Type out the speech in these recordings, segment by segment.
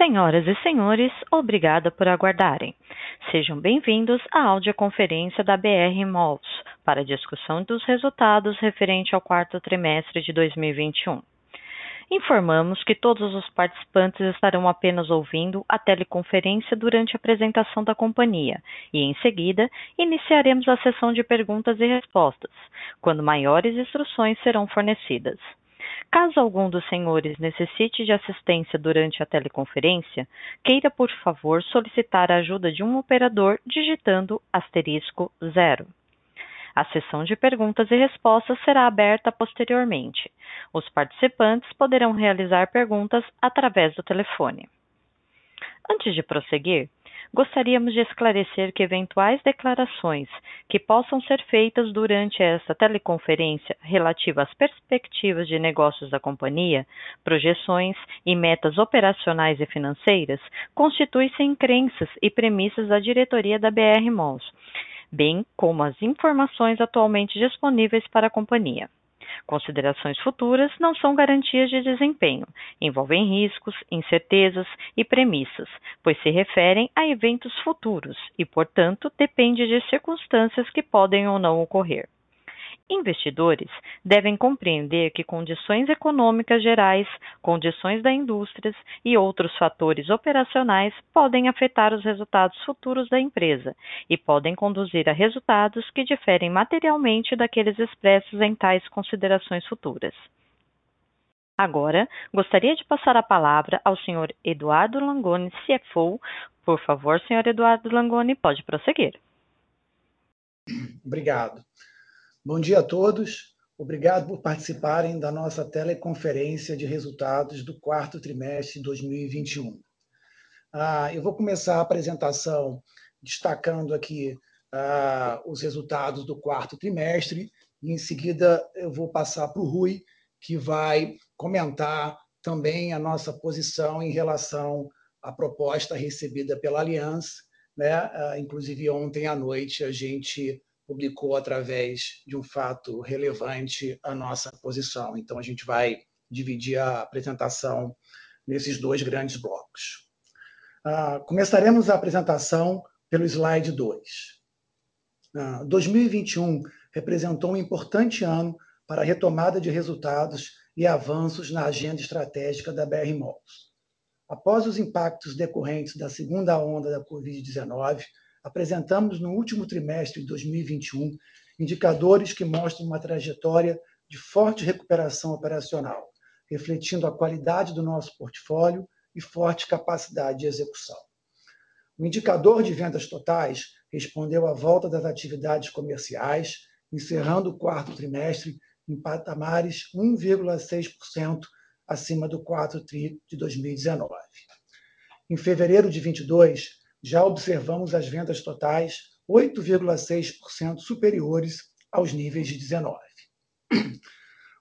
Senhoras e senhores, obrigada por aguardarem. Sejam bem-vindos à audioconferência da BR Malls para discussão dos resultados referente ao quarto trimestre de 2021. Informamos que todos os participantes estarão apenas ouvindo a teleconferência durante a apresentação da companhia e, em seguida, iniciaremos a sessão de perguntas e respostas, quando maiores instruções serão fornecidas. Caso algum dos senhores necessite de assistência durante a teleconferência, queira, por favor, solicitar a ajuda de um operador digitando asterisco zero. A sessão de perguntas e respostas será aberta posteriormente. Os participantes poderão realizar perguntas através do telefone. Antes de prosseguir, gostaríamos de esclarecer que eventuais declarações que possam ser feitas durante esta teleconferência relativa às perspectivas de negócios da companhia, projeções e metas operacionais e financeiras constituem-se em crenças e premissas da diretoria da BR Malls, bem como as informações atualmente disponíveis para a companhia. Considerações futuras não são garantias de desempenho, envolvem riscos, incertezas e premissas, pois se referem a eventos futuros e, portanto, depende de circunstâncias que podem ou não ocorrer. Investidores devem compreender que condições econômicas gerais, condições da indústria e outros fatores operacionais podem afetar os resultados futuros da empresa e podem conduzir a resultados que diferem materialmente daqueles expressos em tais considerações futuras. Agora, gostaria de passar a palavra ao Sr. Eduardo Langoni, CFO. Por favor, Sr. Eduardo Langoni, pode prosseguir. Obrigado. Bom dia a todos. Obrigado por participarem da nossa teleconferência de resultados do quarto trimestre de 2021. Ah, eu vou começar a apresentação destacando aqui ah, os resultados do quarto trimestre e, em seguida, eu vou passar para o Rui, que vai comentar também a nossa posição em relação à proposta recebida pela Aliança. Né? Ah, inclusive, ontem à noite, a gente publicou através de um fato relevante a nossa posição. Então, a gente vai dividir a apresentação nesses dois grandes blocos. Uh, começaremos a apresentação pelo slide 2. Uh, 2021 representou um importante ano para a retomada de resultados e avanços na agenda estratégica da BR Malls. Após os impactos decorrentes da segunda onda da Covid-19, apresentamos no último trimestre de 2021 indicadores que mostram uma trajetória de forte recuperação operacional, refletindo a qualidade do nosso portfólio e forte capacidade de execução. O indicador de vendas totais respondeu à volta das atividades comerciais, encerrando o quarto trimestre em patamares 1,6% acima do quarto tri de 2019. Em fevereiro de 22, já observamos as vendas totais 8,6% superiores aos níveis de 19.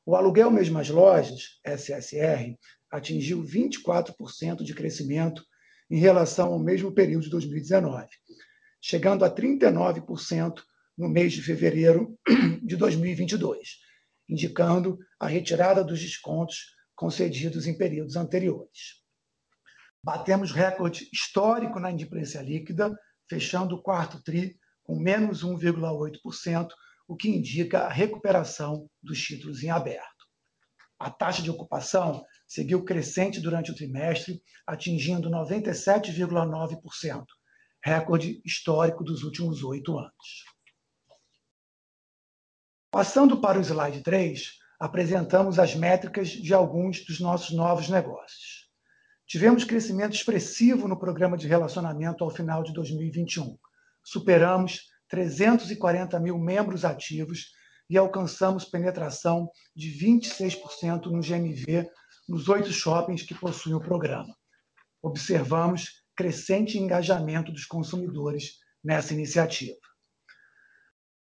O aluguel mesmas lojas, SSR, atingiu 24% de crescimento em relação ao mesmo período de 2019, chegando a 39% no mês de fevereiro de 2022, indicando a retirada dos descontos concedidos em períodos anteriores. Batemos recorde histórico na inadimplência líquida, fechando o quarto TRI com menos 1,8%, o que indica a recuperação dos títulos em aberto. A taxa de ocupação seguiu crescente durante o trimestre, atingindo 97,9%, recorde histórico dos últimos oito anos. Passando para o slide 3, apresentamos as métricas de alguns dos nossos novos negócios. Tivemos crescimento expressivo no programa de relacionamento ao final de 2021. Superamos 340 mil membros ativos e alcançamos penetração de 26% no GMV nos oito shoppings que possuem o programa. Observamos crescente engajamento dos consumidores nessa iniciativa.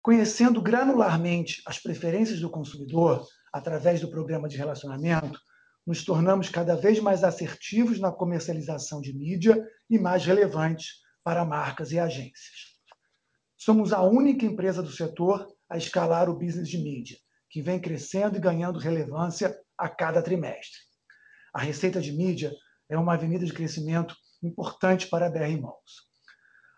Conhecendo granularmente as preferências do consumidor através do programa de relacionamento, nos tornamos cada vez mais assertivos na comercialização de mídia e mais relevantes para marcas e agências. Somos a única empresa do setor a escalar o business de mídia, que vem crescendo e ganhando relevância a cada trimestre. A receita de mídia é uma avenida de crescimento importante para a BR Malls.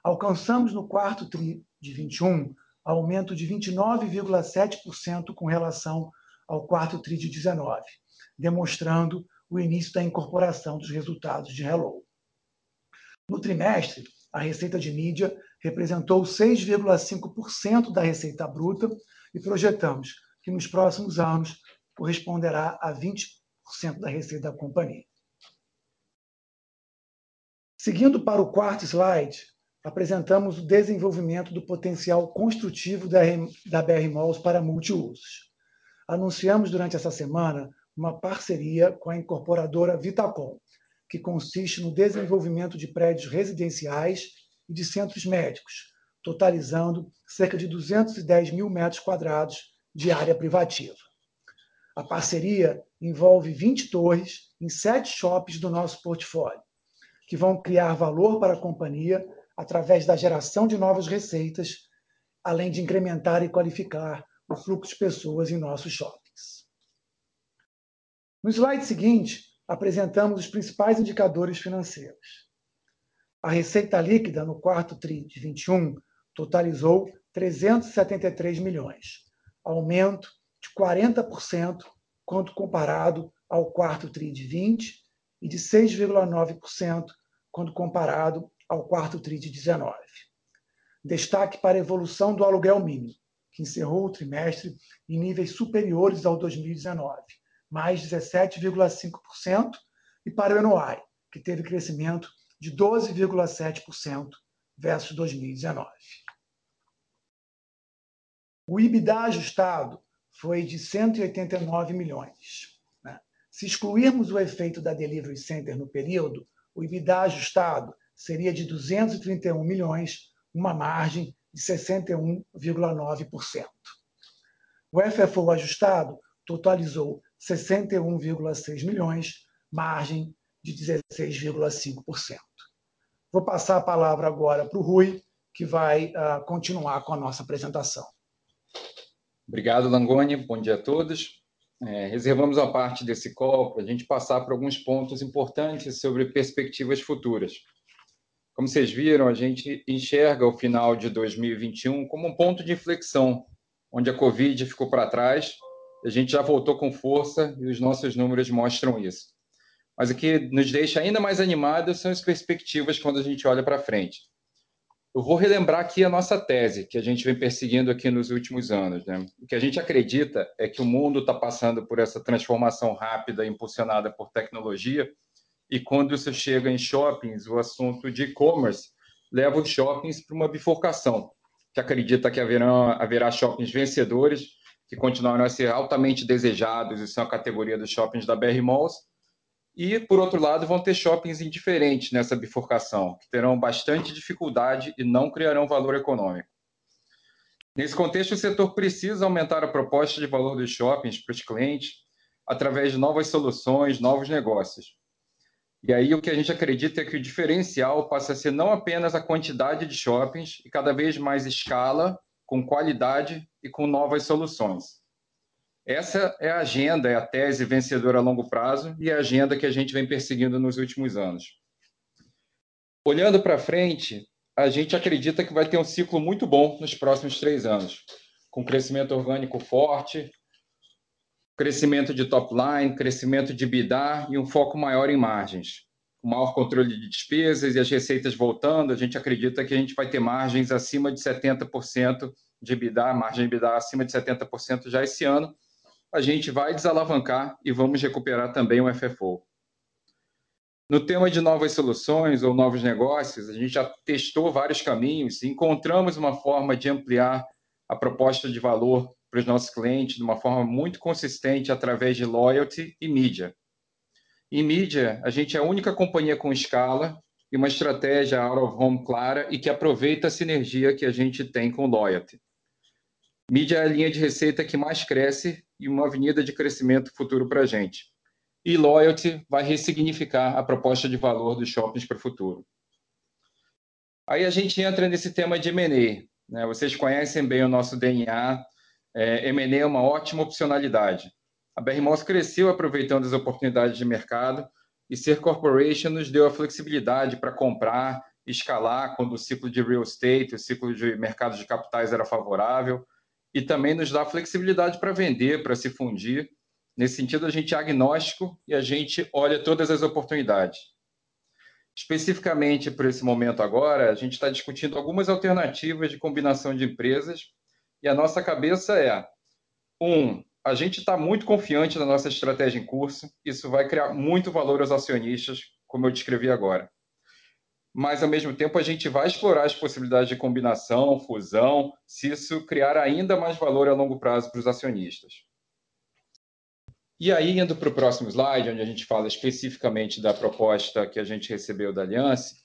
Alcançamos no quarto TRI de 21 aumento de 29,7% com relação ao quarto TRI de 19, demonstrando o início da incorporação dos resultados de Hello. No trimestre, a receita de mídia representou 6,5% da receita bruta e projetamos que nos próximos anos corresponderá a 20% da receita da companhia. Seguindo para o quarto slide, apresentamos o desenvolvimento do potencial construtivo da BR Malls para multiusos. Anunciamos durante essa semana uma parceria com a incorporadora Vitacom, que consiste no desenvolvimento de prédios residenciais e de centros médicos, totalizando cerca de 210 mil metros quadrados de área privativa. A parceria envolve 20 torres em sete shoppings do nosso portfólio, que vão criar valor para a companhia através da geração de novas receitas, além de incrementar e qualificar o fluxo de pessoas em nossos shoppings. No slide seguinte, apresentamos os principais indicadores financeiros. A receita líquida no quarto TRI de 21 totalizou 373 milhões, aumento de 40% quando comparado ao quarto TRI de 20 e de 6,9% quando comparado ao quarto TRI de 19. Destaque para a evolução do aluguel mínimo, que encerrou o trimestre em níveis superiores ao 2019, mais 17,5%, e para o NOI, que teve crescimento de 12,7% versus 2019. O EBITDA ajustado foi de 189 milhões. Se excluirmos o efeito da Delivery Center no período, o EBITDA ajustado seria de 231 milhões, uma margem de 61,9%. O FFO ajustado totalizou 61,6 milhões, margem de 16,5%. Vou passar a palavra agora para o Rui, que vai continuar com a nossa apresentação. Obrigado, Langoni. Bom dia a todos. Reservamos uma parte desse call pra gente passar por alguns pontos importantes sobre perspectivas futuras. Como cês viram, a gente enxerga o final de 2021 como um ponto de inflexão, onde a Covid ficou pra trás, a gente já voltou com força e os nossos números mostram isso. O que nos deixa ainda mais animados são as perspectivas quando a gente olha pra frente. Eu vou relembrar aqui a nossa tese, que a gente vem perseguindo aqui nos últimos anos, né? O que a gente acredita é que o mundo tá passando por essa transformação rápida impulsionada por tecnologia, e quando isso chega em shoppings, o assunto de e-commerce leva os shoppings pra uma bifurcação, que acredita que haverá shoppings vencedores, que continuarão a ser altamente desejados e são a categoria dos shoppings da BR Malls, e por outro lado, vão ter shoppings indiferentes nessa bifurcação, que terão bastante dificuldade e não criarão valor econômico. Nesse contexto, o setor precisa aumentar a proposta de valor dos shoppings pros clientes através de novas soluções, novos negócios. Aí o que a gente acredita é que o diferencial passa a ser não apenas a quantidade de shoppings e cada vez mais escala, com qualidade e com novas soluções. Essa é a agenda, é a tese vencedora a longo prazo e a agenda que a gente vem perseguindo nos últimos anos. Olhando pra frente, a gente acredita que vai ter um ciclo muito bom nos próximos três anos, com crescimento orgânico forte, crescimento de top line, crescimento de EBITDA e um foco maior em margens. Com maior controle de despesas e as receitas voltando, a gente acredita que a gente vai ter margens acima de 70% de EBITDA, margem de EBITDA acima de 70% já esse ano. A gente vai desalavancar e vamos recuperar também o FFO. No tema de novas soluções ou novos negócios, a gente já testou vários caminhos e encontramos uma forma de ampliar a proposta de valor pros nossos clientes de uma forma muito consistente através de loyalty e mídia. Em mídia, a gente é a única companhia com escala e uma estratégia out of home clara e que aproveita a sinergia que a gente tem com loyalty. Mídia é a linha de receita que mais cresce e uma avenida de crescimento futuro pra gente. Loyalty vai ressignificar a proposta de valor dos shoppings pro futuro. Aí a gente entra nesse tema de M&A, né? Vocês conhecem bem o nosso DNA, M&A é uma ótima opcionalidade. A BR Malls cresceu aproveitando as oportunidades de mercado e ser corporation nos deu a flexibilidade para comprar, escalar quando o ciclo de real estate, o ciclo de mercado de capitais era favorável, e também nos dá flexibilidade para vender, para se fundir. Nesse sentido, a gente é agnóstico e a gente olha todas as oportunidades. Especificamente por esse momento agora, a gente está discutindo algumas alternativas de combinação de empresas e a nossa cabeça é: um, a gente está muito confiante na nossa estratégia em curso, isso vai criar muito valor aos acionistas, como eu descrevi agora. Mas, ao mesmo tempo, a gente vai explorar as possibilidades de combinação, fusão, se isso criar ainda mais valor a longo prazo para os acionistas. E aí, indo para o próximo slide, onde a gente fala especificamente da proposta que a gente recebeu da Aliança,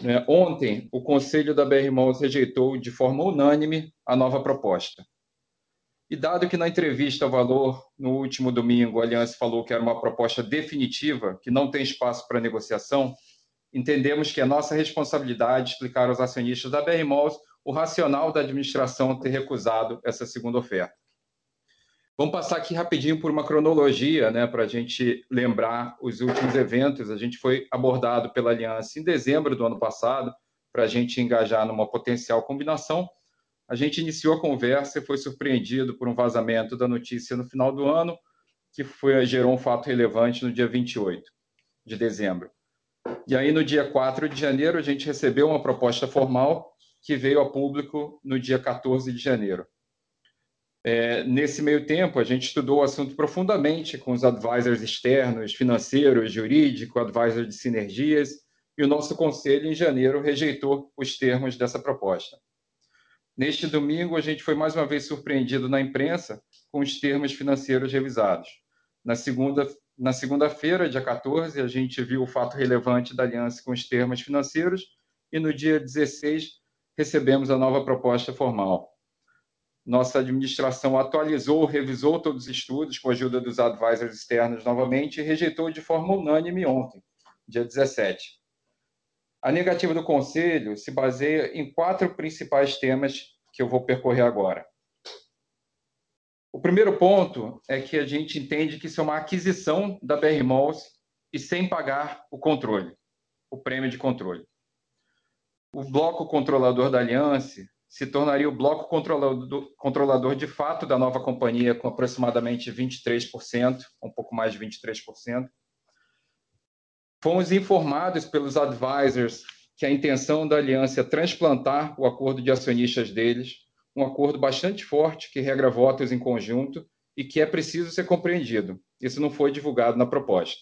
né, ontem o Conselho da BR Malls rejeitou de forma unânime a nova proposta. E dado que na entrevista ao Valor, no último domingo, a Aliança falou que era uma proposta definitiva, que não tem espaço para negociação, entendemos que é nossa responsabilidade explicar aos acionistas da BR Malls o racional da administração ter recusado essa segunda oferta. Vamos passar aqui rapidinho por uma cronologia, né, para a gente lembrar os últimos eventos. A gente foi abordado pela Aliança em dezembro do ano passado, para a gente engajar numa potencial combinação a gente iniciou a conversa e foi surpreendido por um vazamento da notícia no final do ano, que foi, gerou um fato relevante no dia 28 de dezembro. E aí, no dia 4 de janeiro, a gente recebeu uma proposta formal que veio a público no dia 14 de janeiro. É, nesse meio tempo, a gente estudou o assunto profundamente com os advisors externos, financeiros, jurídico, advisor de sinergias, e o nosso conselho, em janeiro, rejeitou os termos dessa proposta. Neste domingo, a gente foi mais uma vez surpreendido na imprensa com os termos financeiros revisados. Na segunda na segunda-feira, dia 14, a gente viu o fato relevante da aliança com os termos financeiros e no dia 16 recebemos a nova proposta formal. Nossa administração atualizou, revisou todos os estudos com a ajuda dos advisors externos novamente e rejeitou de forma unânime ontem, dia 17. A negativa do Conselho se baseia em quatro principais temas que eu vou percorrer agora. O primeiro ponto é que a gente entende que isso é uma aquisição da BR Malls e sem pagar o controle, o prêmio de controle. O bloco controlador da Aliança se tornaria o bloco controlador, controlador de fato da nova companhia, com aproximadamente 23%, um pouco mais de 23%. Fomos informados pelos advisors que a intenção da aliança é transplantar o acordo de acionistas deles, um acordo bastante forte que regra votos em conjunto e que é preciso ser compreendido. Isso não foi divulgado na proposta.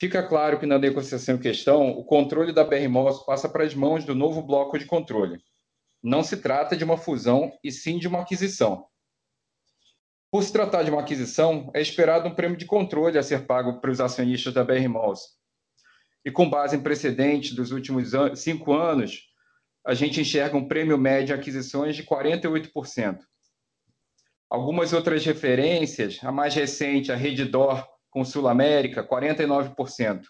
Fica claro que na negociação em questão, o controle da BRMOS passa para as mãos do novo bloco de controle. Não se trata de uma fusão, e sim de uma aquisição. Por se tratar de uma aquisição, é esperado um prêmio de controle a ser pago para os acionistas da BR Malls. E com base em precedentes dos últimos cinco anos, a gente enxerga um prêmio médio de aquisições de 48%. Algumas outras referências, a mais recente, a Redditor com Sul América, 49%.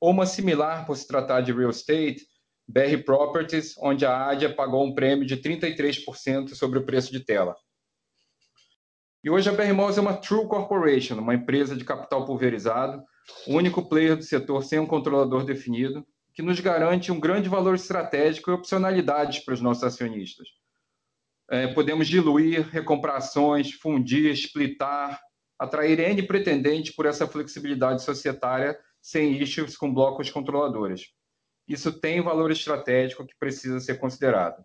Ou uma similar, por se tratar de real estate, BR Properties, onde a ADIA pagou um prêmio de 33% sobre o preço de tela. E hoje a BR Malls é uma True Corporation, uma empresa de capital pulverizado, o único player do setor sem um controlador definido, que nos garante um grande valor estratégico e opcionalidades para os nossos acionistas. É, podemos diluir, recomprar ações, fundir, splitar, atrair N pretendente por essa flexibilidade societária sem issues com blocos controladores. Isso tem valor estratégico que precisa ser considerado.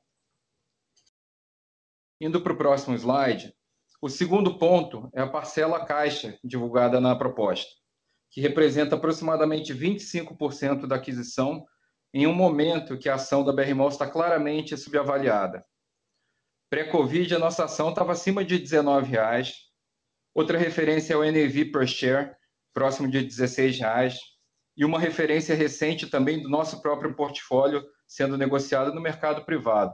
Indo para o próximo slide, o segundo ponto é a parcela caixa divulgada na proposta, que representa aproximadamente 25% da aquisição em um momento que a ação da BRMOL está claramente subavaliada. Pré-Covid, a nossa ação estava acima de R$19,00. Outra referência é o NAV per share, próximo de R$16,00. E uma referência recente também do nosso próprio portfólio sendo negociado no mercado privado,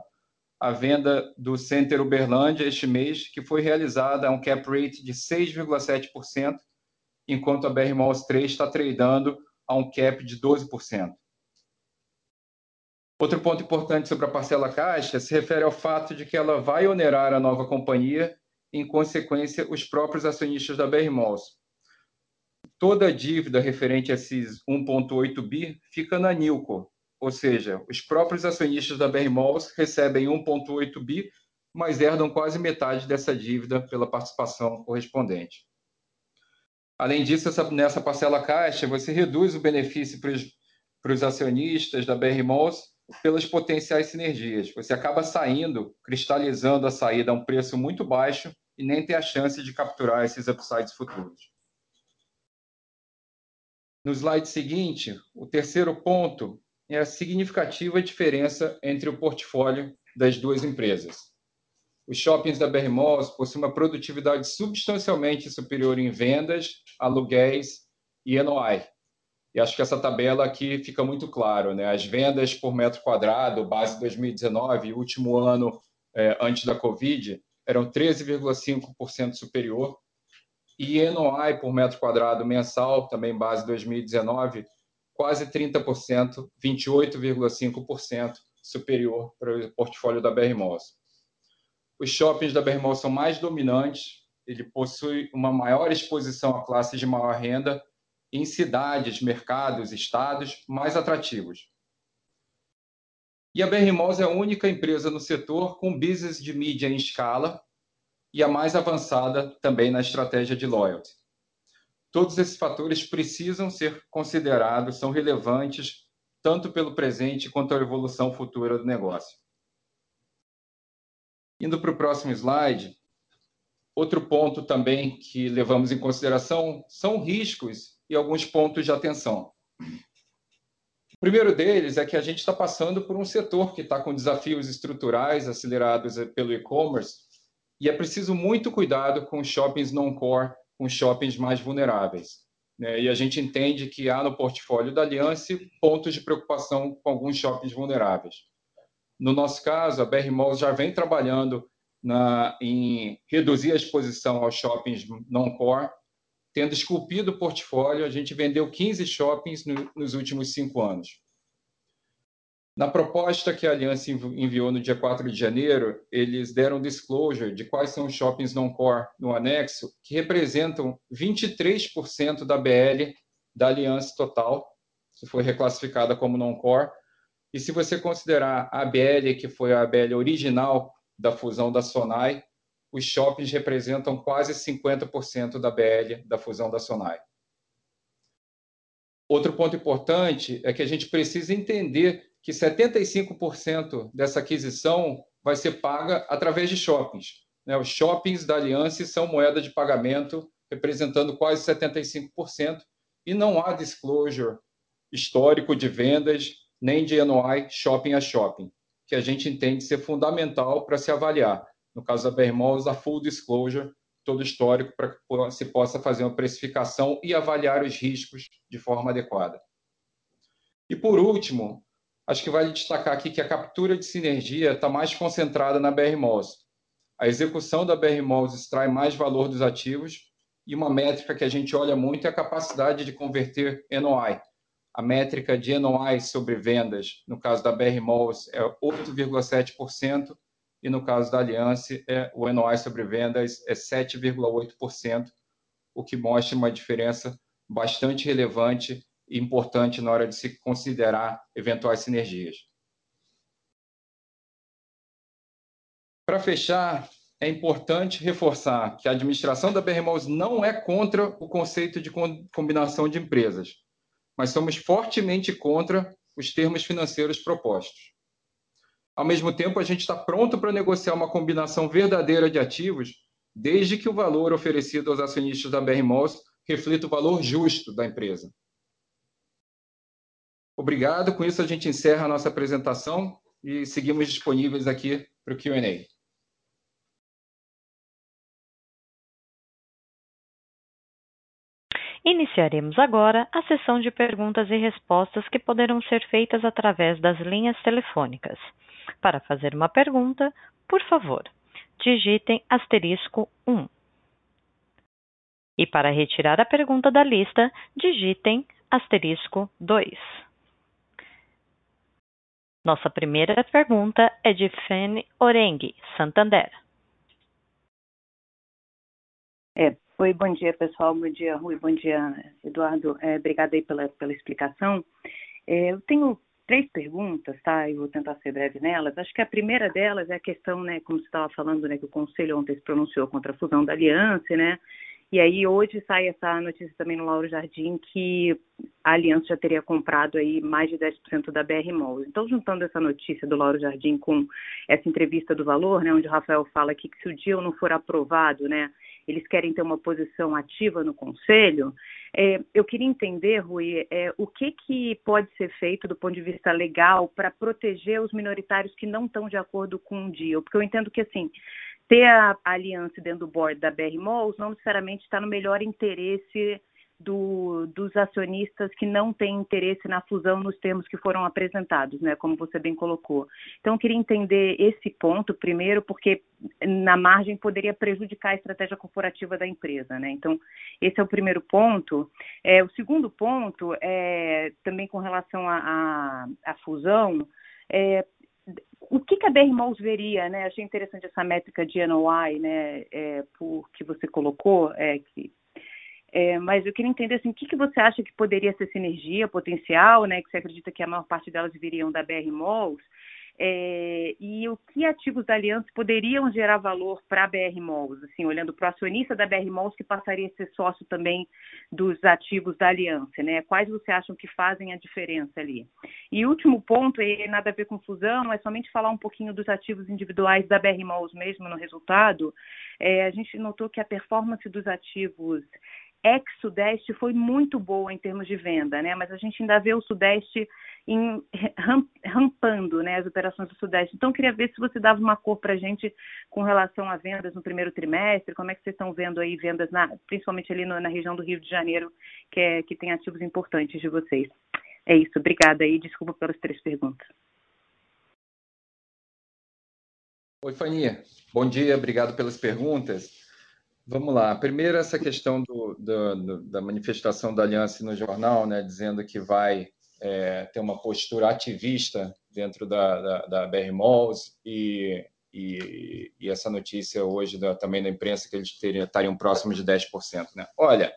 a venda do Center Uberlândia este mês, que foi realizada a um cap rate de 6,7%, enquanto a BR Malls 3 está tradando a um cap de 12%. Outro ponto importante sobre a parcela caixa se refere ao fato de que ela vai onerar a nova companhia, em consequência, os próprios acionistas da BR Malls. toda a dívida referente a esses 1,8 bi fica na Nilco, ou seja, os próprios acionistas da BR Malls recebem 1,8 bi, mas herdam quase metade dessa dívida pela participação correspondente. Além disso, essa, nessa parcela caixa, você reduz o benefício para os acionistas da BR Malls pelas potenciais sinergias. Você acaba saindo, cristalizando a saída a um preço muito baixo e nem tem a chance de capturar esses upsides futuros. No slide seguinte, o terceiro ponto é a significativa diferença entre o portfólio das duas empresas. Os shoppings da BR Malls possuem uma produtividade substancialmente superior em vendas, aluguéis e NOI. E acho que essa tabela aqui fica muito claro, né? As vendas por metro quadrado, base 2019, último ano é, antes da Covid, eram 13,5% superior e NOI por metro quadrado mensal, também base 2019, quase 30%, 28,5% superior para o portfólio da BR Malls. Os shoppings da BR Malls são mais dominantes, ele possui uma maior exposição a classes de maior renda em cidades, mercados, estados mais atrativos. E a BR Malls é a única empresa no setor com business de mídia em escala, e a mais avançada também na estratégia de loyalty. Todos esses fatores precisam ser considerados, são relevantes tanto pelo presente quanto a evolução futura do negócio. Indo para o próximo slide, outro ponto também que levamos em consideração são riscos e alguns pontos de atenção. O primeiro deles é que a gente está passando por um setor que está com desafios estruturais acelerados pelo e-commerce e é preciso muito cuidado com shoppings non-core, com shoppings mais vulneráveis. Né? E a gente entende que há no portfólio da Aliança pontos de preocupação com alguns shoppings vulneráveis. No nosso caso, a BR Malls já vem trabalhando na, em reduzir a exposição aos shoppings non-core, tendo esculpido o portfólio, a gente vendeu 15 shoppings no, nos últimos cinco anos. Na proposta que a Aliança enviou no dia 4 de janeiro, eles deram disclosure de quais são os shoppings non-core no anexo, que representam 23% da BL da Aliança total, que foi reclassificada como non-core. E se você considerar a BL, que foi a BL original da fusão da Sonai, os shoppings representam quase 50% da BL da fusão da Sonai. Outro ponto importante é que a gente precisa entender que 75% dessa aquisição vai ser paga através de shoppings. Né? Os shoppings da Aliança são moeda de pagamento, representando quase 75%, e não há disclosure histórico de vendas, nem de NOI shopping a shopping, que a gente entende ser fundamental para se avaliar. No caso da Bermalls, a full disclosure, todo histórico, para que se possa fazer uma precificação e avaliar os riscos de forma adequada. E por último, acho que vale destacar aqui que a captura de sinergia está mais concentrada na BR Malls. A execução da BR Malls extrai mais valor dos ativos e uma métrica que a gente olha muito é a capacidade de converter NOI. A métrica de NOI sobre vendas, no caso da BR Malls, é 8,7% e no caso da Aliança, é, o NOI sobre vendas é 7,8%, o que mostra uma diferença bastante relevante importante na hora de se considerar eventuais sinergias. Para fechar, é importante reforçar que a administração da BRMOS não é contra o conceito de combinação de empresas, mas somos fortemente contra os termos financeiros propostos. Ao mesmo tempo, a gente está pronto para negociar uma combinação verdadeira de ativos, desde que o valor oferecido aos acionistas da BRMOS reflita o valor justo da empresa. Obrigado. Com isso, a gente encerra a nossa apresentação e seguimos disponíveis aqui para o Q&A. Iniciaremos agora a sessão de perguntas e respostas que poderão ser feitas através das linhas telefônicas. Para fazer uma pergunta, por favor, digitem asterisco 1. E para retirar a pergunta da lista, digitem asterisco 2. Nossa primeira pergunta é de Fene Orengue, Santander. É, Oi, bom dia, pessoal. Bom dia, Rui. Bom dia, Eduardo. É, obrigada aí pela, pela explicação. É, eu tenho três perguntas, tá? E vou tentar ser breve nelas. Acho que a primeira delas é a questão, né, como você estava falando, né, que o Conselho ontem se pronunciou contra a fusão da Aliança, né? E aí hoje sai essa notícia também no Lauro Jardim que a Aliança já teria comprado aí mais de 10% da BR Malls. Então, juntando essa notícia do Lauro Jardim com essa entrevista do Valor, né, onde o Rafael fala aqui que se o deal não for aprovado, né, eles querem ter uma posição ativa no Conselho, é, eu queria entender, Rui, é, o que, que pode ser feito do ponto de vista legal para proteger os minoritários que não estão de acordo com o deal, porque eu entendo que, assim, ter a aliança dentro do board da BR Malls não necessariamente está no melhor interesse do, dos acionistas que não têm interesse na fusão nos termos que foram apresentados, né, como você bem colocou. Então, eu queria entender esse ponto primeiro, porque na margem poderia prejudicar a estratégia corporativa da empresa, né? Então, esse é o primeiro ponto. É, o segundo ponto é também com relação à fusão. É, o que, que a BR veria, né? Achei interessante essa métrica de NOI, né? É, por, que você colocou, é, que, é, mas eu queria entender assim, o que, que você acha que poderia ser sinergia potencial, né? Que você acredita que a maior parte delas viriam da BR Malls, é, e o que ativos da Aliança poderiam gerar valor para a BR Malls, assim, olhando para o acionista da BR Malls que passaria a ser sócio também dos ativos da Aliança, né? Quais você acham que fazem a diferença ali? E último ponto, e nada a ver com fusão, é somente falar um pouquinho dos ativos individuais da BR Malls mesmo no resultado. É, a gente notou que a performance dos ativos ex-Sudeste foi muito boa em termos de venda, né? Mas a gente ainda vê o Sudeste em, rampando né, as operações do Sudeste. Então, queria ver se você dava uma cor para a gente com relação a vendas no primeiro trimestre, como é que vocês estão vendo aí vendas, na, principalmente ali no, na região do Rio de Janeiro, que, é, que tem ativos importantes de vocês. É isso, obrigada aí, desculpa pelas três perguntas. Oi, Fania. Bom dia, obrigado pelas perguntas. Vamos lá. Primeiro, essa questão do, do, da manifestação da aliança no jornal, né, dizendo que vai é, ter uma postura ativista dentro da, da, da BR Malls e, e, e, essa notícia hoje da, também da imprensa que eles teriam, estariam próximos de 10%. Né? Olha,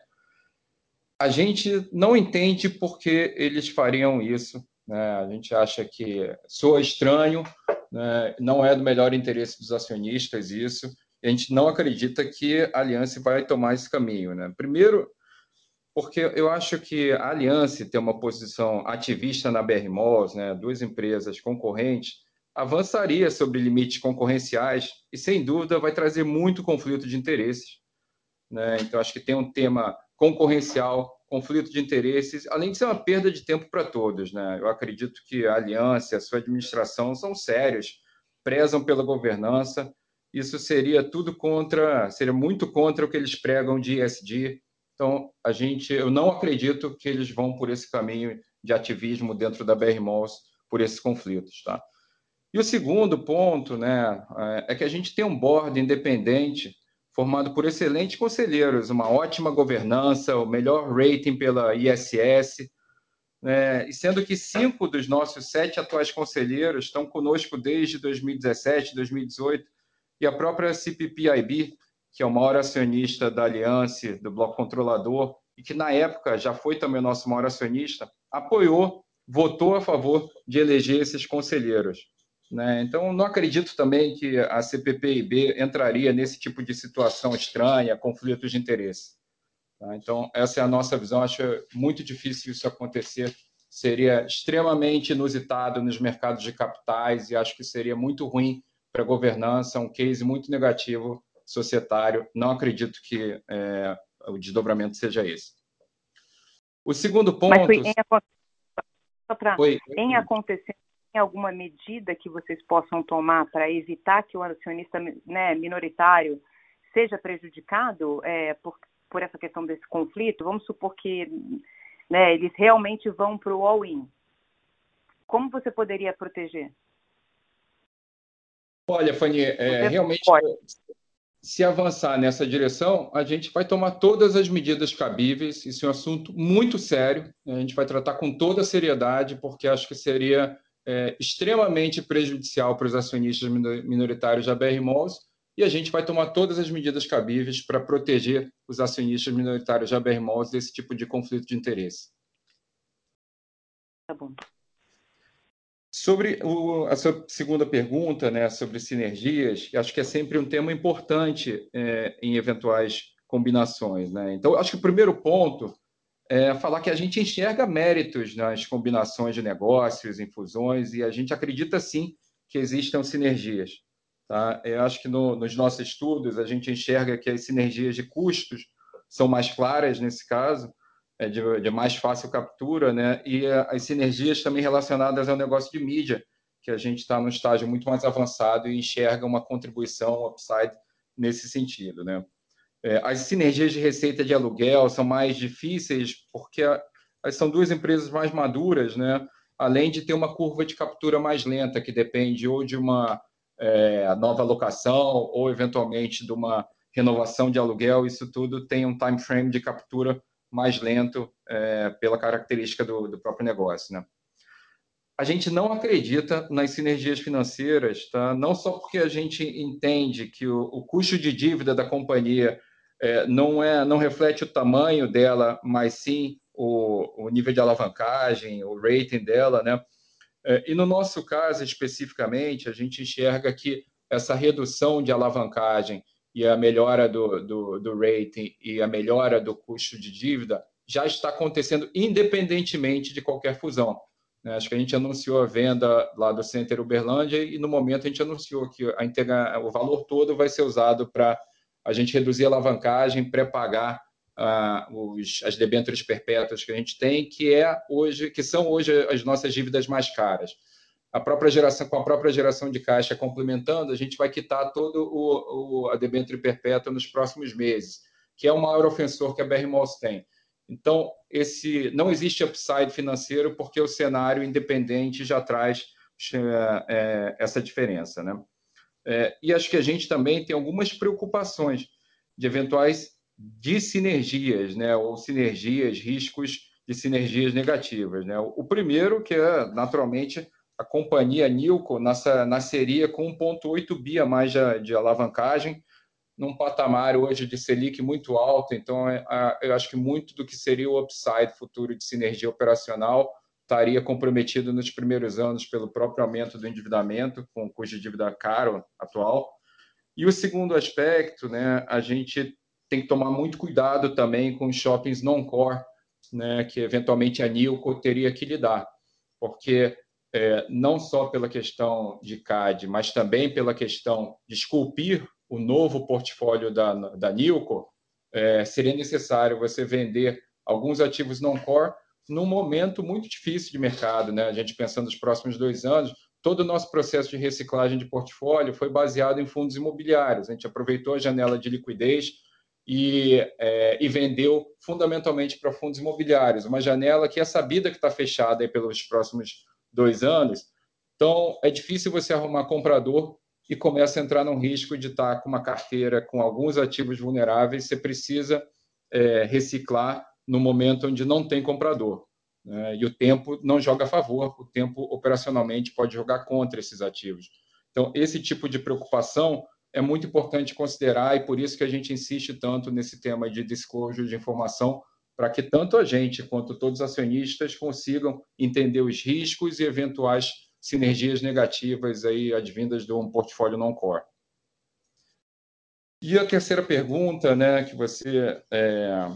a gente não entende por que eles fariam isso. Né? A gente acha que soa estranho, né? não é do melhor interesse dos acionistas isso a gente não acredita que a Aliança vai tomar esse caminho. Né? Primeiro, porque eu acho que a Aliança ter uma posição ativista na BR Malls, né, duas empresas concorrentes, avançaria sobre limites concorrenciais e, sem dúvida, vai trazer muito conflito de interesses. Né? Então, acho que tem um tema concorrencial, conflito de interesses, além de ser uma perda de tempo para todos. Né? Eu acredito que a Aliança e a sua administração são sérios, prezam pela governança, isso seria tudo contra, seria muito contra o que eles pregam de ESG. Então, a gente, eu não acredito que eles vão por esse caminho de ativismo dentro da BR Malls por esses conflitos, tá? E o segundo ponto, né, é que a gente tem um board independente formado por excelentes conselheiros, uma ótima governança, o melhor rating pela ISS, né, e sendo que cinco dos nossos sete atuais conselheiros estão conosco desde 2017, 2018, e a própria CPPIB, que é o maior acionista da Aliança, do Bloco Controlador, e que na época já foi também o nosso maior acionista, apoiou, votou a favor de eleger esses conselheiros. Né? Então, não acredito também que a CPPIB entraria nesse tipo de situação estranha, conflitos de interesse. Tá? Então, essa é a nossa visão. Acho muito difícil isso acontecer. Seria extremamente inusitado nos mercados de capitais e acho que seria muito ruim para a governança, um case muito negativo societário. Não acredito que é, o desdobramento seja esse. O segundo ponto. Mas foi em, pra, em acontecer tem alguma medida que vocês possam tomar para evitar que o acionista né, minoritário seja prejudicado é, por, por essa questão desse conflito? Vamos supor que né, eles realmente vão para o all-in. Como você poderia proteger? Olha, Fanny, é, realmente, se avançar nessa direção, a gente vai tomar todas as medidas cabíveis. Isso é um assunto muito sério. A gente vai tratar com toda a seriedade, porque acho que seria é, extremamente prejudicial para os acionistas minoritários da BR Malls e a gente vai tomar todas as medidas cabíveis para proteger os acionistas minoritários da BR Malls desse tipo de conflito de interesse. Tá bom. Sobre o, a sua segunda pergunta, né, sobre sinergias, acho que é sempre um tema importante é, em eventuais combinações. Né? Então, acho que o primeiro ponto é falar que a gente enxerga méritos nas combinações de negócios, em fusões, e a gente acredita sim que existam sinergias. Tá? Eu acho que no, nos nossos estudos a gente enxerga que as sinergias de custos são mais claras nesse caso, é de, de, mais fácil captura, né? E as sinergias também relacionadas ao negócio de mídia, que a gente está num estágio muito mais avançado e enxerga uma contribuição upside nesse sentido, né? É, as sinergias de receita de aluguel são mais difíceis porque são duas empresas mais maduras, né? Além de ter uma curva de captura mais lenta, que depende ou de uma é, nova locação ou eventualmente de uma renovação de aluguel, isso tudo tem um time frame de captura mais lento é, pela característica do, do, próprio negócio. Né? A gente não acredita nas sinergias financeiras, tá? não só porque a gente entende que o, o custo de dívida da companhia é, não, é, não reflete o tamanho dela, mas sim o, o nível de alavancagem, o rating dela. Né? É, e no nosso caso, especificamente, a gente enxerga que essa redução de alavancagem e a melhora do, do, do rating e a melhora do custo de dívida já está acontecendo independentemente de qualquer fusão. Né? Acho que a gente anunciou a venda lá do Center Uberlândia e no momento a gente anunciou que a integra... o valor todo vai ser usado para a gente reduzir a alavancagem, pré-pagar uh, os, as debêntures perpétuas que a gente tem, que é hoje, que são hoje as nossas dívidas mais caras a própria geração, com a própria geração de caixa complementando, a gente vai quitar todo o, o debênture perpétua nos próximos meses, que é o maior ofensor que a BR Malls tem. Então, esse não existe upside financeiro porque o cenário independente já traz é, é, essa diferença, né? É, e acho que a gente também tem algumas preocupações de eventuais dissinergias, né? Ou sinergias, riscos de sinergias negativas, né? O primeiro que é naturalmente a companhia Nilco nasceria com 1,8 bi a mais de, de, alavancagem, num patamar hoje de Selic muito alto. Então, é, eu acho que muito do que seria o upside futuro de sinergia operacional estaria comprometido nos primeiros anos pelo próprio aumento do endividamento, com o custo de dívida caro atual. E o segundo aspecto, né, a gente tem que tomar muito cuidado também com shoppings non-core, né, que eventualmente a Nilco teria que lidar, porque é, não só pela questão de CAD, mas também pela questão de esculpir o novo portfólio da, da Nilco, é, seria necessário você vender alguns ativos non-core num momento muito difícil de mercado. Né? A gente pensando nos próximos dois anos, todo o nosso processo de reciclagem de portfólio foi baseado em fundos imobiliários. A gente aproveitou a janela de liquidez e, é, e vendeu fundamentalmente para fundos imobiliários, uma janela que é sabida que está fechada pelos próximos dois anos. Então, é difícil você arrumar comprador e começa a entrar num risco de estar com uma carteira com alguns ativos vulneráveis. Você precisa é, reciclar no momento onde não tem comprador. Né? E o tempo não joga a favor, o tempo operacionalmente pode jogar contra esses ativos. Então, esse tipo de preocupação é muito importante considerar e por isso que a gente insiste tanto nesse tema de disclosure de informação para que tanto a gente quanto todos os acionistas consigam entender os riscos e eventuais sinergias negativas aí advindas de um portfólio não core. E a terceira pergunta, né, que você é...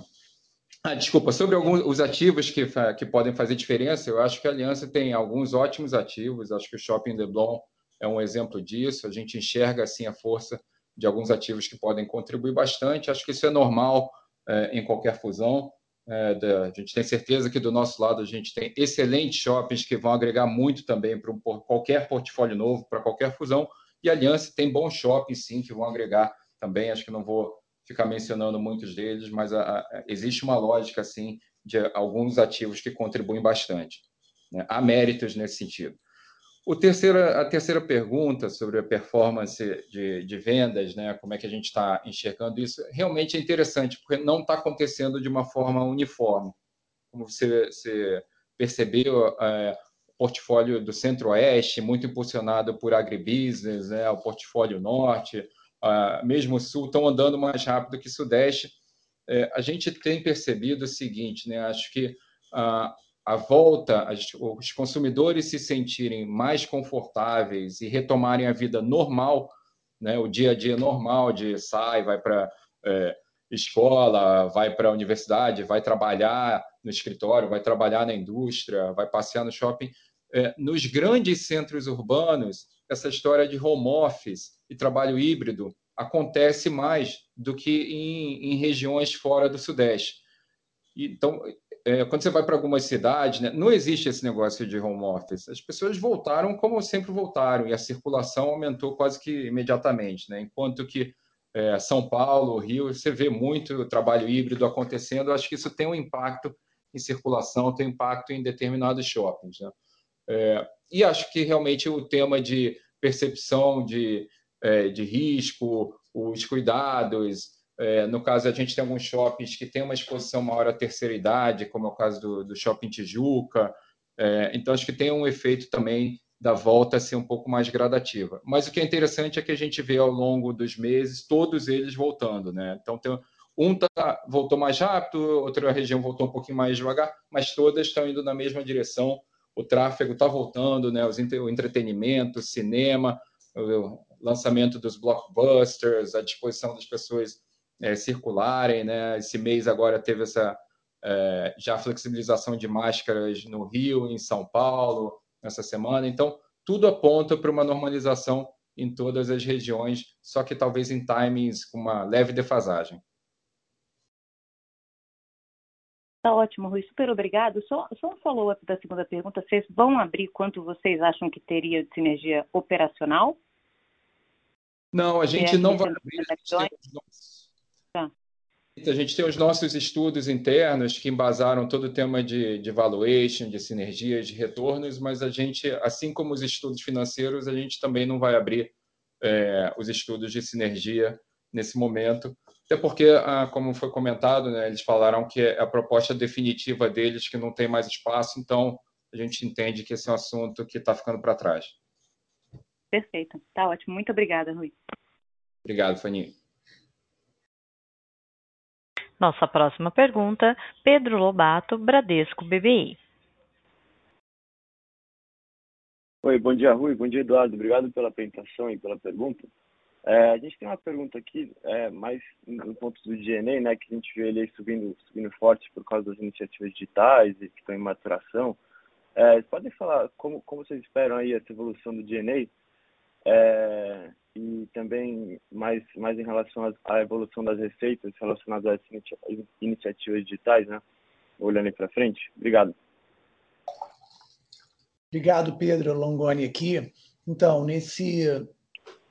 ah, desculpa, sobre alguns os ativos que, que podem fazer diferença, eu acho que a Aliança tem alguns ótimos ativos, acho que o Shopping Leblon é um exemplo disso, a gente enxerga assim a força de alguns ativos que podem contribuir bastante, acho que isso é normal é, em qualquer fusão. É, da, a gente tem certeza que do nosso lado a gente tem excelentes shoppings que vão agregar muito também para um, qualquer portfólio novo, para qualquer fusão. E a Aliança tem bons shoppings, sim, que vão agregar também. Acho que não vou ficar mencionando muitos deles, mas a, a, existe uma lógica, assim, de alguns ativos que contribuem bastante. Né? Há méritos nesse sentido. O terceira, a terceira pergunta sobre a performance de, de vendas, né, como é que a gente está enxergando isso, realmente é interessante, porque não está acontecendo de uma forma uniforme. Como você, você percebeu, é, o portfólio do Centro-Oeste, muito impulsionado por agribusiness, né, o portfólio Norte, mesmo o Sul, estão andando mais rápido que Sudeste. É, a gente tem percebido o seguinte, né? acho que a volta, os consumidores se sentirem mais confortáveis e retomarem a vida normal, né? o dia a dia normal de sai, vai para é, escola, vai para a universidade, vai trabalhar no escritório, vai trabalhar na indústria, vai passear no shopping. É, nos grandes centros urbanos, essa história de home office e trabalho híbrido acontece mais do que em, em regiões fora do Sudeste. Então, é, quando você vai para algumas cidades, né, não existe esse negócio de home office. As pessoas voltaram como sempre voltaram e a circulação aumentou quase que imediatamente. Né? Enquanto que é, São Paulo, Rio, você vê muito trabalho híbrido acontecendo. acho que isso tem um impacto em circulação, tem impacto em determinados shoppings. Né? É, e acho que realmente o tema de percepção de, é, de risco, os cuidados. É, no caso, a gente tem alguns shoppings que têm uma exposição maior à terceira idade, como é o caso do, do Shopping Tijuca. É, então, acho que tem um efeito também da volta ser um pouco mais gradativa. Mas o que é interessante é que a gente vê ao longo dos meses todos eles voltando, né? Então tem, um tá, voltou mais rápido, outra região voltou um pouquinho mais devagar, mas todas estão indo na mesma direção. O tráfego está voltando, né? Os, o entretenimento, o cinema, o lançamento dos blockbusters, a disposição das pessoas é, circularem, né? Esse mês agora teve essa é, já flexibilização de máscaras no Rio, em São Paulo, nessa semana. Então, tudo aponta para uma normalização em todas as regiões, só que talvez em timings com uma leve defasagem. Tá ótimo, Rui. Super obrigado. Só, só um follow-up da segunda pergunta. Vocês vão abrir quanto vocês acham que teria de sinergia operacional? Não, a gente é, não vai abrir. A gente, tá. a gente tem os nossos estudos internos que embasaram todo o tema de, de valuation, de sinergias, de retornos, mas a gente, assim como os estudos financeiros, a gente também não vai abrir é, os estudos de sinergia nesse momento, até porque, ah, como foi comentado, né, eles falaram que é a proposta definitiva deles que não tem mais espaço, então a gente entende que esse é um assunto que está ficando para trás. Perfeito, tá ótimo. Muito obrigada, Rui. Obrigado, Fani. Nossa próxima pergunta, Pedro Lobato, Bradesco BBI. Oi, bom dia, Rui. Bom dia, Eduardo. Obrigado pela apresentação e pela pergunta. É, a gente tem uma pergunta aqui, é, mais no ponto do DNA, né, que a gente vê ele subindo, subindo forte por causa das iniciativas digitais e que estão em maturação. É, podem falar como, como vocês esperam aí essa evolução do DNA é, e também mais, mais em relação à evolução das receitas relacionadas às iniciativas digitais, né, olhando para frente? Obrigado. Obrigado, Pedro Longoni aqui. Então, nesse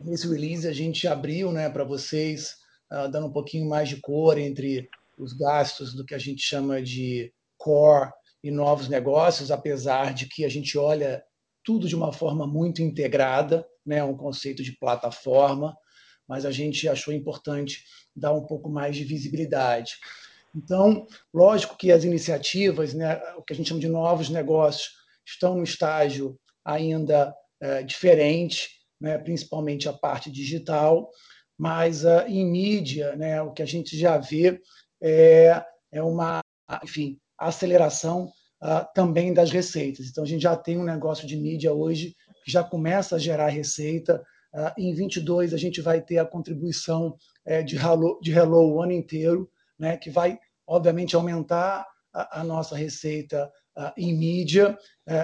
Nesse release a gente abriu né, para vocês, uh, dando um pouquinho mais de cor entre os gastos do que a gente chama de core e novos negócios, apesar de que a gente olha tudo de uma forma muito integrada, né, um conceito de plataforma, mas a gente achou importante dar um pouco mais de visibilidade. Então, lógico que as iniciativas, né, o que a gente chama de novos negócios, estão no estágio ainda é, diferente, né, principalmente a parte digital, mas uh, em mídia, né, o que a gente já vê é, é uma, enfim, aceleração uh, também das receitas. Então, a gente já tem um negócio de mídia hoje que já começa a gerar receita. Uh, em 22, a gente vai ter a contribuição uh, de, Hello, de Hello o ano inteiro, né, que vai, obviamente, aumentar a, a nossa receita em mídia.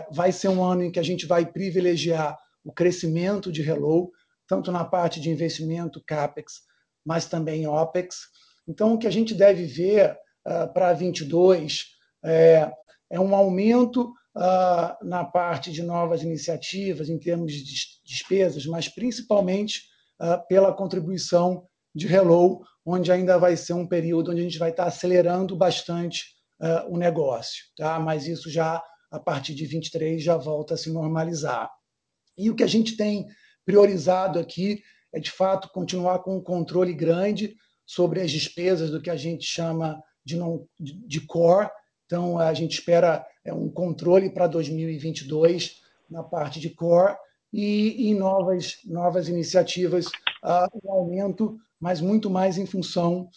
vai ser um ano em que a gente vai privilegiar o crescimento de Hello, tanto na parte de investimento CAPEX, mas também OPEX. Então, o que a gente deve ver uh, para 22 é, é, um aumento uh, na parte de novas iniciativas, em termos de despesas, mas principalmente uh, pela contribuição de Hello, onde ainda vai ser um período onde a gente vai estar acelerando bastante o negócio. Tá? Mas isso já, a partir de 23, já volta a se normalizar. E o que a gente tem priorizado aqui é, de fato, continuar com um controle grande sobre as despesas do que a gente chama de, não, de core. Então, a gente espera é, um controle para 2022 na parte de core e em novas, novas iniciativas, o aumento, mas muito mais em função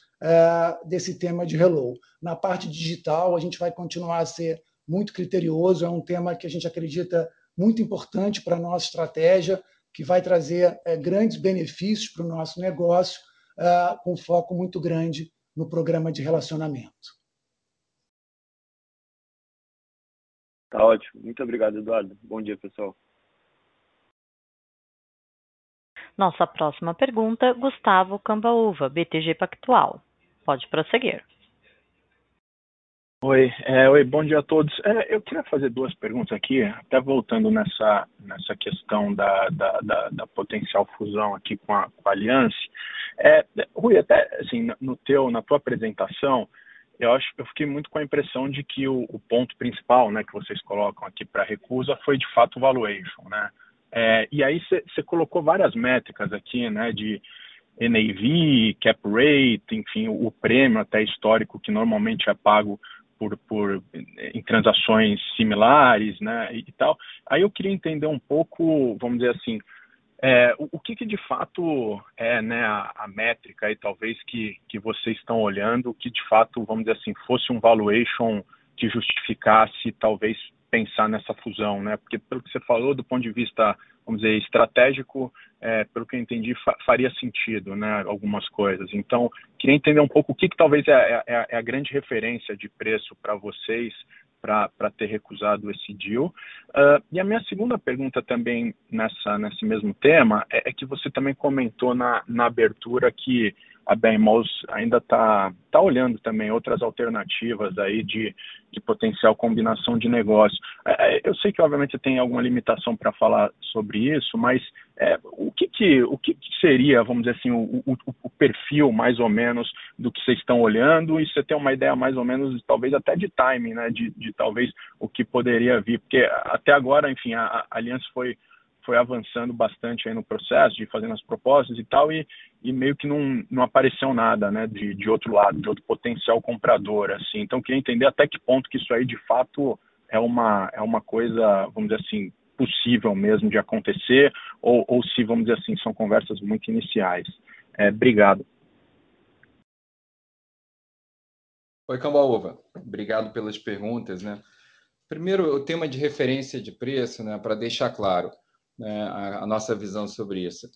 desse tema de Hello. Na parte digital, a gente vai continuar a ser muito criterioso, é um tema que a gente acredita muito importante para a nossa estratégia, que vai trazer grandes benefícios para o nosso negócio, com foco muito grande no programa de relacionamento. Tá ótimo. Muito obrigado, Eduardo. Bom dia, pessoal. Nossa próxima pergunta, Gustavo Cambauva, BTG Pactual. Pode prosseguir. Oi, é, oi, bom dia a todos. É, eu queria fazer duas perguntas aqui, até voltando nessa, nessa questão da, da, da, da potencial fusão aqui com a, com a Aliança. É, Rui, até assim, no teu, na tua apresentação, eu acho eu fiquei muito com a impressão de que o, o ponto principal, né, que vocês colocam aqui para recusa foi de fato o valuation, né? É, e aí você colocou várias métricas aqui, né, de NAV, cap rate, enfim, o, o prêmio até histórico que normalmente é pago por, por, em transações similares, né, e tal. Aí eu queria entender um pouco, vamos dizer assim, é, o, o que, que, de fato é né, a, a, métrica e talvez que, que vocês estão olhando que de fato, vamos dizer assim, fosse um valuation que justificasse talvez pensar nessa fusão, né? Porque pelo que você falou, do ponto de vista, vamos dizer, estratégico, é, pelo que eu entendi, fa faria sentido, né? Algumas coisas. Então, queria entender um pouco o que, que talvez é, é, é a grande referência de preço para vocês para ter recusado esse deal. Uh, e a minha segunda pergunta também nessa, nesse mesmo tema é, é que você também comentou na, na abertura que a BMOS ainda está tá olhando também outras alternativas aí de, de potencial combinação de negócio. É, é eu sei que, obviamente, tem alguma limitação para falar sobre isso, mas é, o, que, que, o que, que, seria, vamos dizer assim, o, o, o, perfil mais ou menos do que vocês estão olhando e você tem uma ideia mais ou menos, talvez até de timing, né, de, de talvez o que poderia vir, porque até agora, enfim, a, a Aliança foi foi avançando bastante aí no processo, de fazendo as propostas e tal, e, e meio que não, não apareceu nada, né, de, de outro lado, de outro potencial comprador, assim. Então, queria entender até que ponto que isso aí, de fato, é uma, é uma coisa, vamos dizer assim, possível mesmo de acontecer, ou, ou se, vamos dizer assim, são conversas muito iniciais. É, obrigado. Oi, Cambaúva. Obrigado pelas perguntas, né? Primeiro, o tema de referência de preço, né, para deixar claro né, a, a nossa visão sobre isso.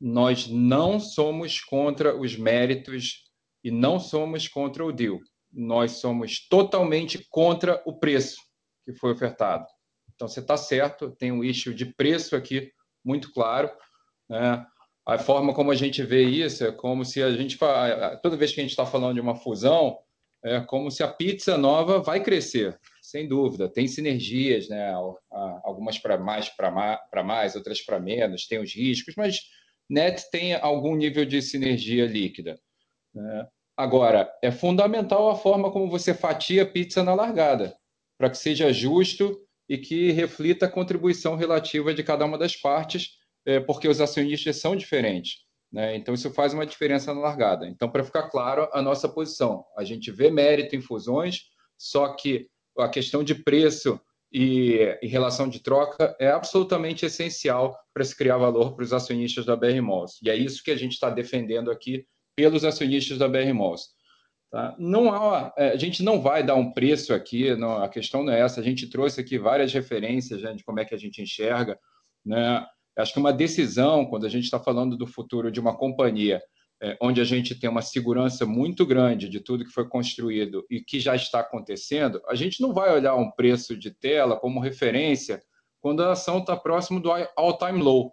Nós não somos contra os méritos e não somos contra o deal. Nós somos totalmente contra o preço que foi ofertado. Então, você está certo, tem um issue de preço aqui muito claro. Né? A forma como a gente vê isso é como se a gente, toda vez que a gente está falando de uma fusão, é como se a pizza nova vai crescer sem dúvida. Tem sinergias, né? algumas para mais, para mais, outras para menos, tem os riscos, mas net tem algum nível de sinergia líquida. Né? Agora, é fundamental a forma como você fatia a pizza na largada, para que seja justo e que reflita a contribuição relativa de cada uma das partes, é, porque os acionistas são diferentes. Né? Então, isso faz uma diferença na largada. Então, para ficar claro, a nossa posição: a gente vê mérito em fusões, só que a questão de preço e, e relação de troca é absolutamente essencial para se criar valor para os acionistas da BR Malls. E é isso que a gente está defendendo aqui pelos acionistas da BR Malls. Tá? Não há, é, a gente não vai dar um preço aqui, não, a questão não é essa. A gente trouxe aqui várias referências né, de como é que a gente enxerga. Né? Acho que uma decisão, quando a gente está falando do futuro de uma companhia, é, onde a gente tem uma segurança muito grande de tudo que foi construído e que já está acontecendo, a gente não vai olhar um preço de tela como referência quando a ação está próximo do all-time low.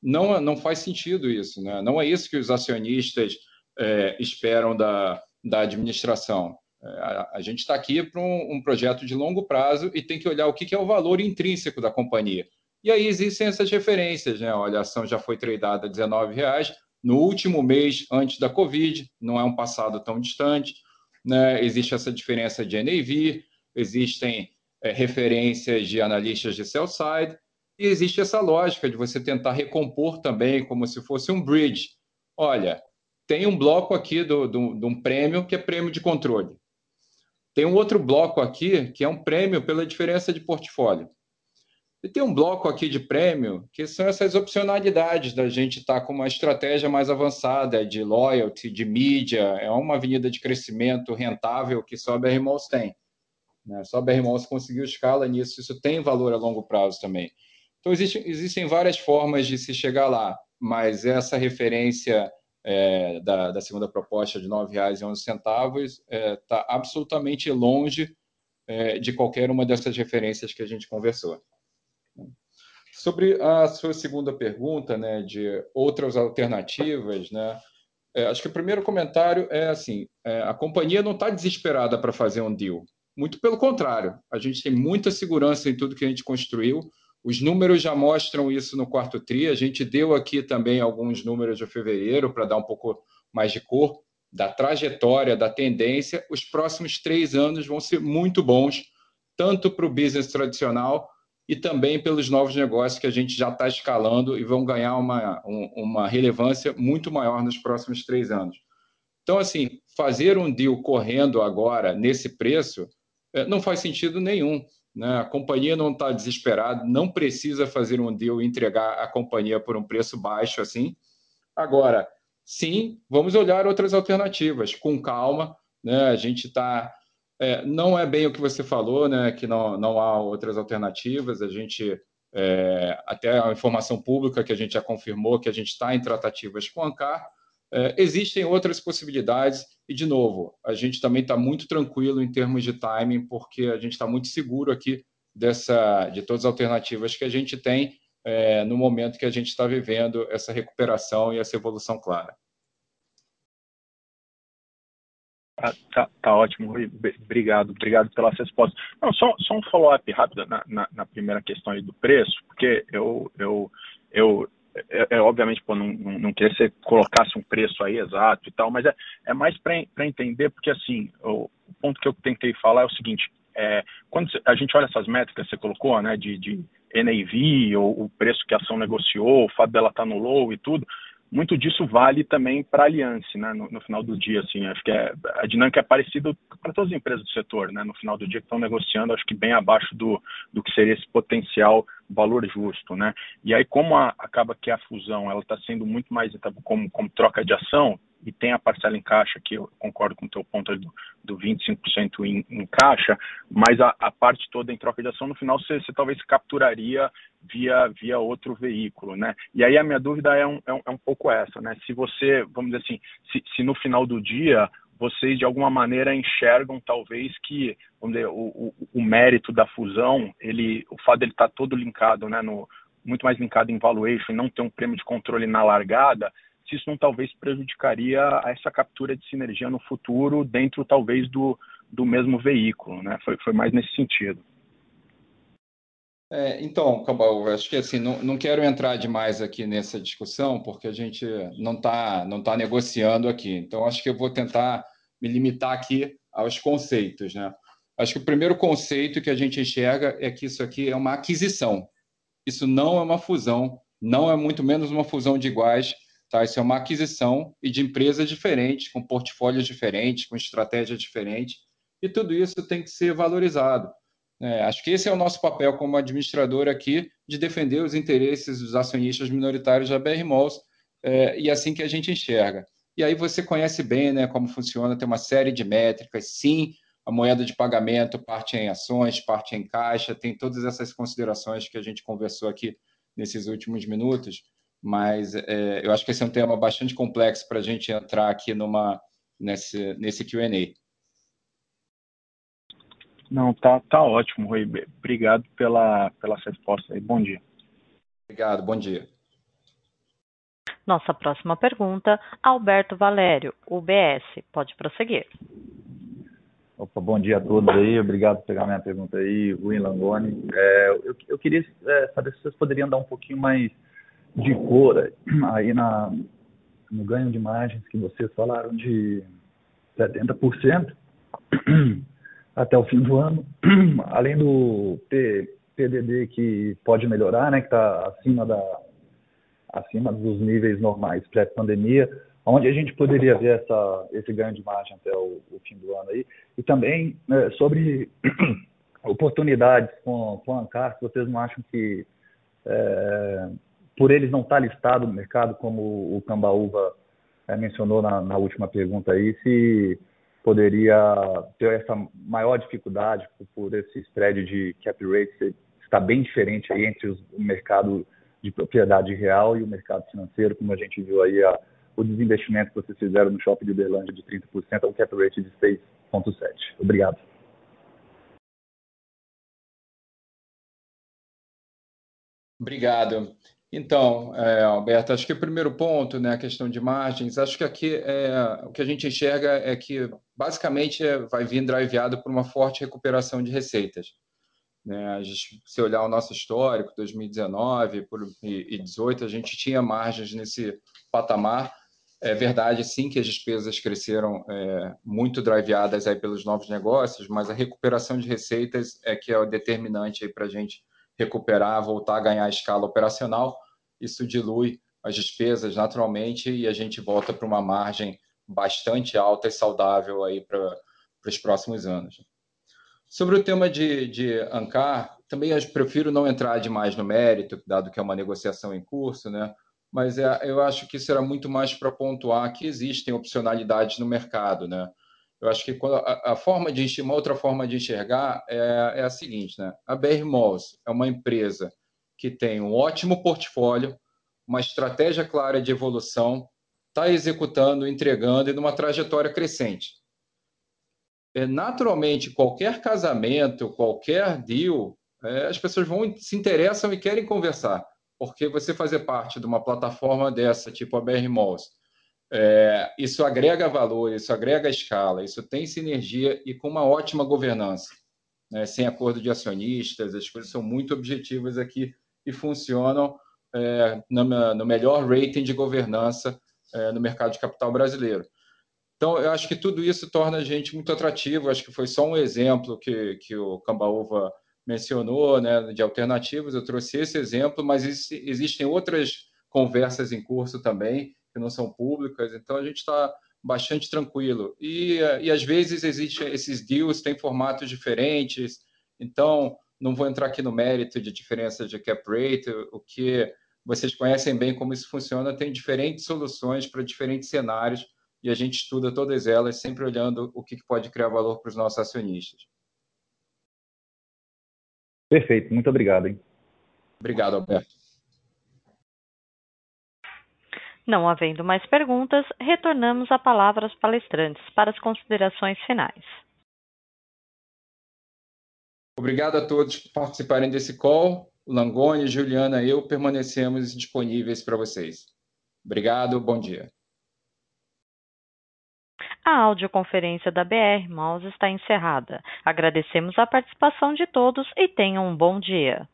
Não, não faz sentido isso, né? não é isso que os acionistas é, esperam da, da administração. É, a, a, gente está aqui para um, um, projeto de longo prazo e tem que olhar o que, que é o valor intrínseco da companhia. E aí existem essas referências, né? Olha, a ação já foi tradada a R$19,00, no último mês antes da Covid, não é um passado tão distante. Né? Existe essa diferença de NAV, existem é, referências de analistas de sell side, e existe essa lógica de você tentar recompor também como se fosse um bridge. Olha, tem um bloco aqui de um prêmio que é prêmio de controle. Tem um outro bloco aqui que é um prêmio pela diferença de portfólio. E tem um bloco aqui de prêmio, que são essas opcionalidades da gente estar tá com uma estratégia mais avançada de loyalty, de mídia, é uma avenida de crescimento rentável que só a BR Malls tem. Né? Só a BR Malls conseguiu escala nisso, isso tem valor a longo prazo também. Então, existe, existem várias formas de se chegar lá, mas essa referência é, da, da, segunda proposta de R$ 9,11 está é, tá absolutamente longe é, de qualquer uma dessas referências que a gente conversou. Sobre a sua segunda pergunta, né, de outras alternativas, né, é, acho que o primeiro comentário é assim: é, a companhia não está desesperada para fazer um deal. Muito pelo contrário, a gente tem muita segurança em tudo que a gente construiu. Os números já mostram isso no quarto TRI. A gente deu aqui também alguns números de fevereiro para dar um pouco mais de cor da trajetória, da tendência. Os próximos três anos vão ser muito bons, tanto para o business tradicional e também pelos novos negócios que a gente já está escalando e vão ganhar uma, uma relevância muito maior nos próximos três anos. Então, assim, fazer um deal correndo agora nesse preço eh, não faz sentido nenhum. Né? A companhia não está desesperada, não precisa fazer um deal e entregar a companhia por um preço baixo assim. Agora, sim, vamos olhar outras alternativas com calma. Né? A gente está é, não é bem o que você falou, né, que não, não há outras alternativas. A gente, é, até a informação pública que a gente já confirmou que a gente está em tratativas com a ANCAR, é, existem outras possibilidades e, de novo, a gente também está muito tranquilo em termos de timing, porque a gente está muito seguro aqui dessa, de todas as alternativas que a gente tem é, no momento que a gente está vivendo essa recuperação e essa evolução clara. Tá, tá, tá, ótimo, Rui. Obrigado, obrigado pelas respostas. Não, só, só um follow-up rápido na, na, na, primeira questão aí do preço, porque eu, eu, eu é, é obviamente, pô, não, não, não queria que você colocasse um preço aí exato e tal, mas é, é mais para entender, porque assim, o, o, ponto que eu tentei falar é o seguinte, é, quando a gente olha essas métricas que você colocou, né, de, de NAV, ou o preço que a ação negociou, o fato dela estar tá no low e tudo, muito disso vale também para a Allianz, né, no, no, final do dia, assim, acho que é, a dinâmica é parecida para todas as empresas do setor, né, no final do dia que estão negociando, acho que bem abaixo do, do que seria esse potencial valor justo, né, e aí como a, acaba que a fusão, ela está sendo muito mais como, como troca de ação, e tem a parcela em caixa, que eu concordo com o teu ponto do, do 25% em, em caixa, mas a, a, parte toda em troca de ação, no final você, você, talvez capturaria via, via outro veículo, né? E aí a minha dúvida é um, é um, é um pouco essa, né? Se você, vamos dizer assim, se, se no final do dia vocês de alguma maneira enxergam talvez que dizer, o, o, o mérito da fusão, ele, o fato dele estar tá todo linkado, né, no, muito mais linkado em valuation não ter um prêmio de controle na largada, se isso não talvez prejudicaria essa captura de sinergia no futuro dentro talvez do, do mesmo veículo, né? Foi, foi mais nesse sentido. É, então, Cabal, acho que assim, não, não quero entrar demais aqui nessa discussão, porque a gente não está não tá negociando aqui. Então, acho que eu vou tentar me limitar aqui aos conceitos. Né? Acho que o primeiro conceito que a gente enxerga é que isso aqui é uma aquisição. Isso não é uma fusão, não é muito menos uma fusão de iguais, Tá? Isso é uma aquisição e de empresas diferentes, com portfólios diferentes, com estratégias diferentes, e tudo isso tem que ser valorizado. É, acho que esse é o nosso papel como administrador aqui, de defender os interesses dos acionistas minoritários da BR Malls, é, e é assim que a gente enxerga. E aí você conhece bem né, como funciona, tem uma série de métricas, sim, a moeda de pagamento parte em ações, parte em caixa, tem todas essas considerações que a gente conversou aqui nesses últimos minutos, mas é, eu acho que esse é um tema bastante complexo para a gente entrar aqui numa, nesse, nesse QA. Não, tá, tá ótimo, Rui. Obrigado pela, pela resposta aí. Bom dia. Obrigado, bom dia. Nossa próxima pergunta, Alberto Valério, UBS. Pode prosseguir. Opa, bom dia a todos aí, obrigado por pegar minha pergunta aí, Rui Langoni. É, eu, eu, queria é, saber se vocês poderiam dar um pouquinho mais de cor aí na, no ganho de margens que vocês falaram de 70% até o fim do ano, além do P, PDD que pode melhorar, né, que está acima, da, acima dos níveis normais pré-pandemia, onde a gente poderia ver essa, esse ganho de margem até o, o fim do ano aí, e também né, sobre oportunidades com, com a Ancar, vocês não acham que, é, por eles não estar listado no mercado, como o Cambaúva é, mencionou na, na, última pergunta aí, se poderia ter essa maior dificuldade por, por esse spread de cap rate está bem diferente aí entre os, o mercado de propriedade real e o mercado financeiro, como a gente viu aí a, o desinvestimento que vocês fizeram no shopping de Uberlândia de 30% a um cap rate de 6,7%. Obrigado. Obrigado. Então, é, Alberto, acho que o primeiro ponto, né, a questão de margens, acho que aqui é, o que a gente enxerga é que basicamente é, vai vir driveado por uma forte recuperação de receitas. Né? A gente, se olhar o nosso histórico, 2019 por, e 2018, a gente tinha margens nesse patamar. É verdade, sim, que as despesas cresceram é, muito driveadas aí pelos novos negócios, mas a recuperação de receitas é que é o determinante para a gente recuperar, voltar a ganhar escala operacional. Isso dilui as despesas naturalmente e a gente volta para uma margem bastante alta e saudável aí para os próximos anos. Sobre o tema de, de ANCAR, também eu prefiro não entrar demais no mérito, dado que é uma negociação em curso, né? mas é, eu acho que será muito mais para pontuar que existem opcionalidades no mercado. Né? Eu acho que a, a, forma de uma outra forma de enxergar é, é a seguinte: né? a BR Malls é uma empresa que tem um ótimo portfólio, uma estratégia clara de evolução, está executando, entregando e numa trajetória crescente é, naturalmente, qualquer casamento, qualquer deal, é, as pessoas vão se interessam e querem conversar, porque você fazer parte de uma plataforma dessa, tipo a BR Malls, é, isso agrega valor, isso agrega escala, isso tem sinergia e com uma ótima governança. Né? Sem acordo de acionistas, as coisas são muito objetivas aqui e funcionam é, no, no, melhor rating de governança é, no mercado de capital brasileiro. Então, eu acho que tudo isso torna a gente muito atrativo. Acho que foi só um exemplo que, que o Cambaúva mencionou, né, de alternativas. Eu trouxe esse exemplo, mas existem outras conversas em curso também, que não são públicas. Então, a gente está bastante tranquilo. E, e às vezes existem esses deals, têm formatos diferentes. Então, não vou entrar aqui no mérito de diferença de cap rate, o que vocês conhecem bem como isso funciona, tem diferentes soluções para diferentes cenários e a gente estuda todas elas, sempre olhando o que pode criar valor para os nossos acionistas. Perfeito, muito obrigado. Hein? Obrigado, Alberto. Não havendo mais perguntas, retornamos a palavra aos palestrantes para as considerações finais. Obrigado a todos por participarem desse call. Langoni, Juliana e eu permanecemos disponíveis para vocês. Obrigado, bom dia. A audioconferência da BR Malls está encerrada. Agradecemos a participação de todos e tenham um bom dia.